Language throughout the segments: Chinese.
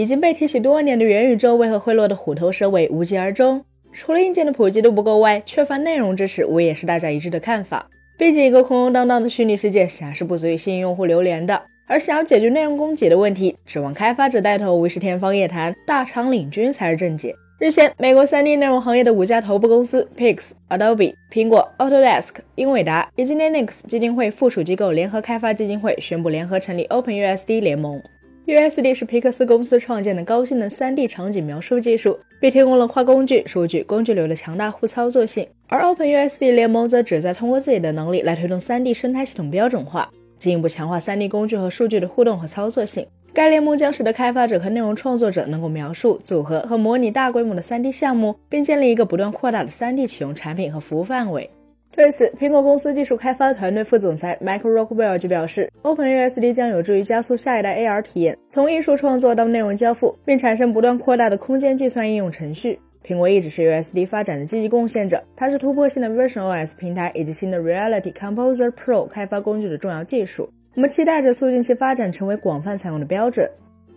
已经被提起多年的元宇宙为何会落得虎头蛇尾、无疾而终？除了硬件的普及度不够外，缺乏内容支持，无疑也是大家一致的看法。毕竟，一个空空荡荡的虚拟世界，显然是不足以吸引用户流连的。而想要解决内容供给的问题，指望开发者带头，无疑是天方夜谭，大厂领军才是正解。日前，美国 3D 内容行业的五家头部公司 Pix、Adobe、苹果、Autodesk、英伟达以及 Linux 基金会附属机构联合开发基金会宣布联合成立 OpenUSD 联盟。USD 是皮克斯公司创建的高性能 3D 场景描述技术，并提供了跨工具、数据、工具流的强大互操作性。而 OpenUSD 联盟则旨在通过自己的能力来推动 3D 生态系统标准化，进一步强化 3D 工具和数据的互动和操作性。该联盟将使得开发者和内容创作者能够描述、组合和模拟大规模的 3D 项目，并建立一个不断扩大的 3D 启用产品和服务范围。对此，苹果公司技术开发团队副总裁 Michael Rockwell 就表示，OpenUSD 将有助于加速下一代 AR 体验，从艺术创作到内容交付，并产生不断扩大的空间计算应用程序。苹果一直是 USD 发展的积极贡献者，它是突破性的 Version OS 平台以及新的 Reality Composer Pro 开发工具的重要技术。我们期待着促进其发展成为广泛采用的标准。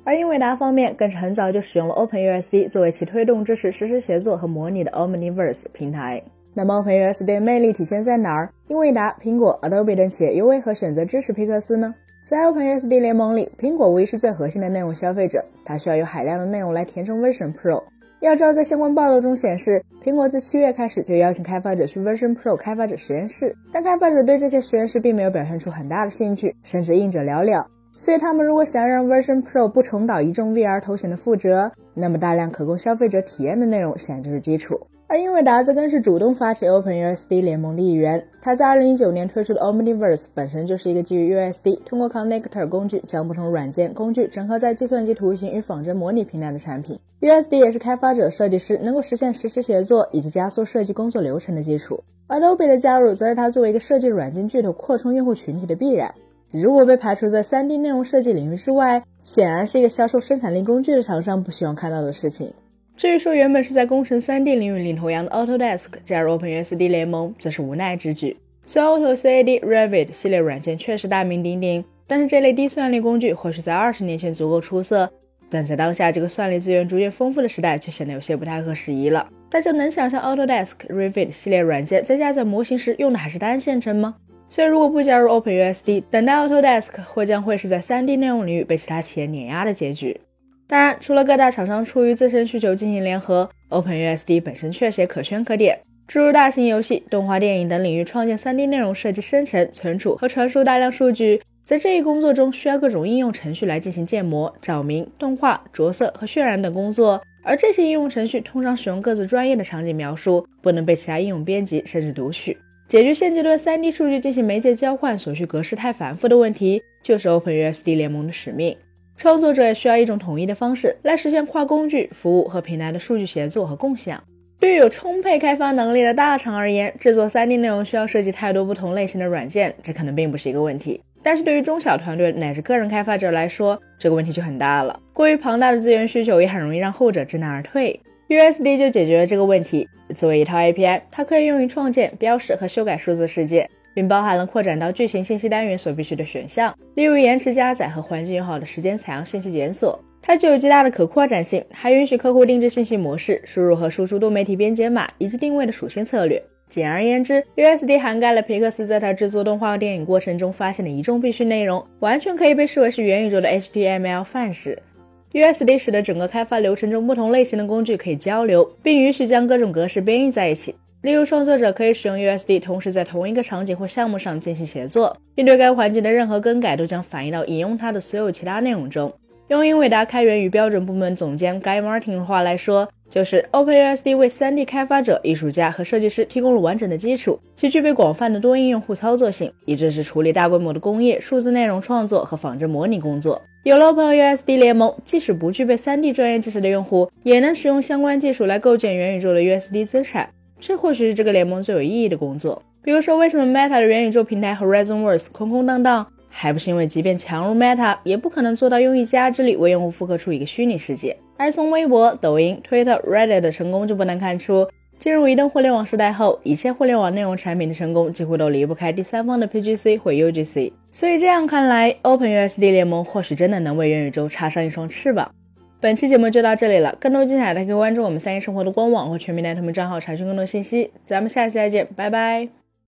而英伟达方面更是很早就使用了 OpenUSD 作为其推动支持实时协作和模拟的 Omniverse 平台。那么，Open SD 的魅力体现在哪儿？英伟达、苹果、Adobe 等企业又为何选择支持皮克斯呢？在 Open SD 联盟里，苹果无疑是最核心的内容消费者，它需要有海量的内容来填充 Version Pro。要知道，在相关报道中显示，苹果自七月开始就邀请开发者去 Version Pro 开发者实验室，但开发者对这些实验室并没有表现出很大的兴趣，甚至应者寥寥。所以，他们如果想要让 Version Pro 不重蹈一众 VR 头衔的覆辙，那么大量可供消费者体验的内容显然就是基础。而英伟达则更是主动发起 OpenUSD 联盟的一员。它在2019年推出的 Omniverse 本身就是一个基于 USD，通过 Connector 工具将不同软件工具整合在计算机图形与仿真模拟平台的产品。USD 也是开发者、设计师能够实现实时协作以及加速设计工作流程的基础。Adobe 的加入则是它作为一个设计软件巨头扩充用户群体的必然。如果被排除在 3D 内容设计领域之外，显然是一个销售生产力工具的厂商不希望看到的事情。至于说原本是在工程 3D 领域领头羊的 Autodesk 加入 OpenUSD 联盟，则是无奈之举。虽然 AutoCAD、Revit 系列软件确实大名鼎鼎，但是这类低算力工具或许在二十年前足够出色，但在当下这个算力资源逐渐丰富的时代，却显得有些不太合时宜了。大家能想象 Autodesk、Revit 系列软件在加载模型时用的还是单线程吗？所以如果不加入 OpenUSD，等待 Autodesk 或将会是在 3D 内容领域被其他企业碾压的结局。当然，除了各大厂商出于自身需求进行联合，OpenUSD 本身确实也可圈可点。诸如大型游戏、动画电影等领域创建 3D 内容设计、生成、存储和传输大量数据，在这一工作中需要各种应用程序来进行建模、照明、动画、着色和渲染等工作。而这些应用程序通常使用各自专业的场景描述，不能被其他应用编辑甚至读取。解决现阶段 3D 数据进行媒介交换所需格式太繁复的问题，就是 OpenUSD 联盟的使命。创作者也需要一种统一的方式来实现跨工具、服务和平台的数据协作和共享。对于有充沛开发能力的大厂而言，制作 3D 内容需要设计太多不同类型的软件，这可能并不是一个问题。但是对于中小团队乃至个人开发者来说，这个问题就很大了。过于庞大的资源需求也很容易让后者知难而退。USD 就解决了这个问题。作为一套 API，它可以用于创建、标识和修改数字世界。并包含了扩展到剧情信息单元所必须的选项，例如延迟加载和环境友好的时间采样信息检索。它具有极大的可扩展性，还允许客户定制信息模式、输入和输出多媒体编解码以及定位的属性策略。简而言之，USD 涵盖了皮克斯在它制作动画电影过程中发现的一众必须内容，完全可以被视为是元宇宙的 HTML 范式。USD 使得整个开发流程中不同类型的工具可以交流，并允许将各种格式编译在一起。例如，创作者可以使用 USD，同时在同一个场景或项目上进行协作，并对该环境的任何更改都将反映到引用它的所有其他内容中。用英伟达开源与标准部门总监 Guy Martin 的话来说，就是 OpenUSD 为 3D 开发者、艺术家和设计师提供了完整的基础，其具备广泛的多应用互操作性，以支持处理大规模的工业、数字内容创作和仿真模拟工作。有了 OpenUSD 联盟，即使不具备 3D 专业知识的用户，也能使用相关技术来构建元宇宙的 USD 资产。这或许是这个联盟最有意义的工作。比如说，为什么 Meta 的元宇宙平台 HorizonWorks 空空荡荡？还不是因为即便强如 Meta，也不可能做到用一家之力为用户复刻出一个虚拟世界。而从微博、抖音、Twitter、Reddit 的成功就不难看出，进入移动互联网时代后，一切互联网内容产品的成功几乎都离不开第三方的 PGC 或 UGC。所以这样看来，OpenUSD 联盟或许真的能为元宇宙插上一双翅膀。本期节目就到这里了，更多精彩的可以关注我们三一生活的官网或全民男同们账号查询更多信息。咱们下期再见，拜拜。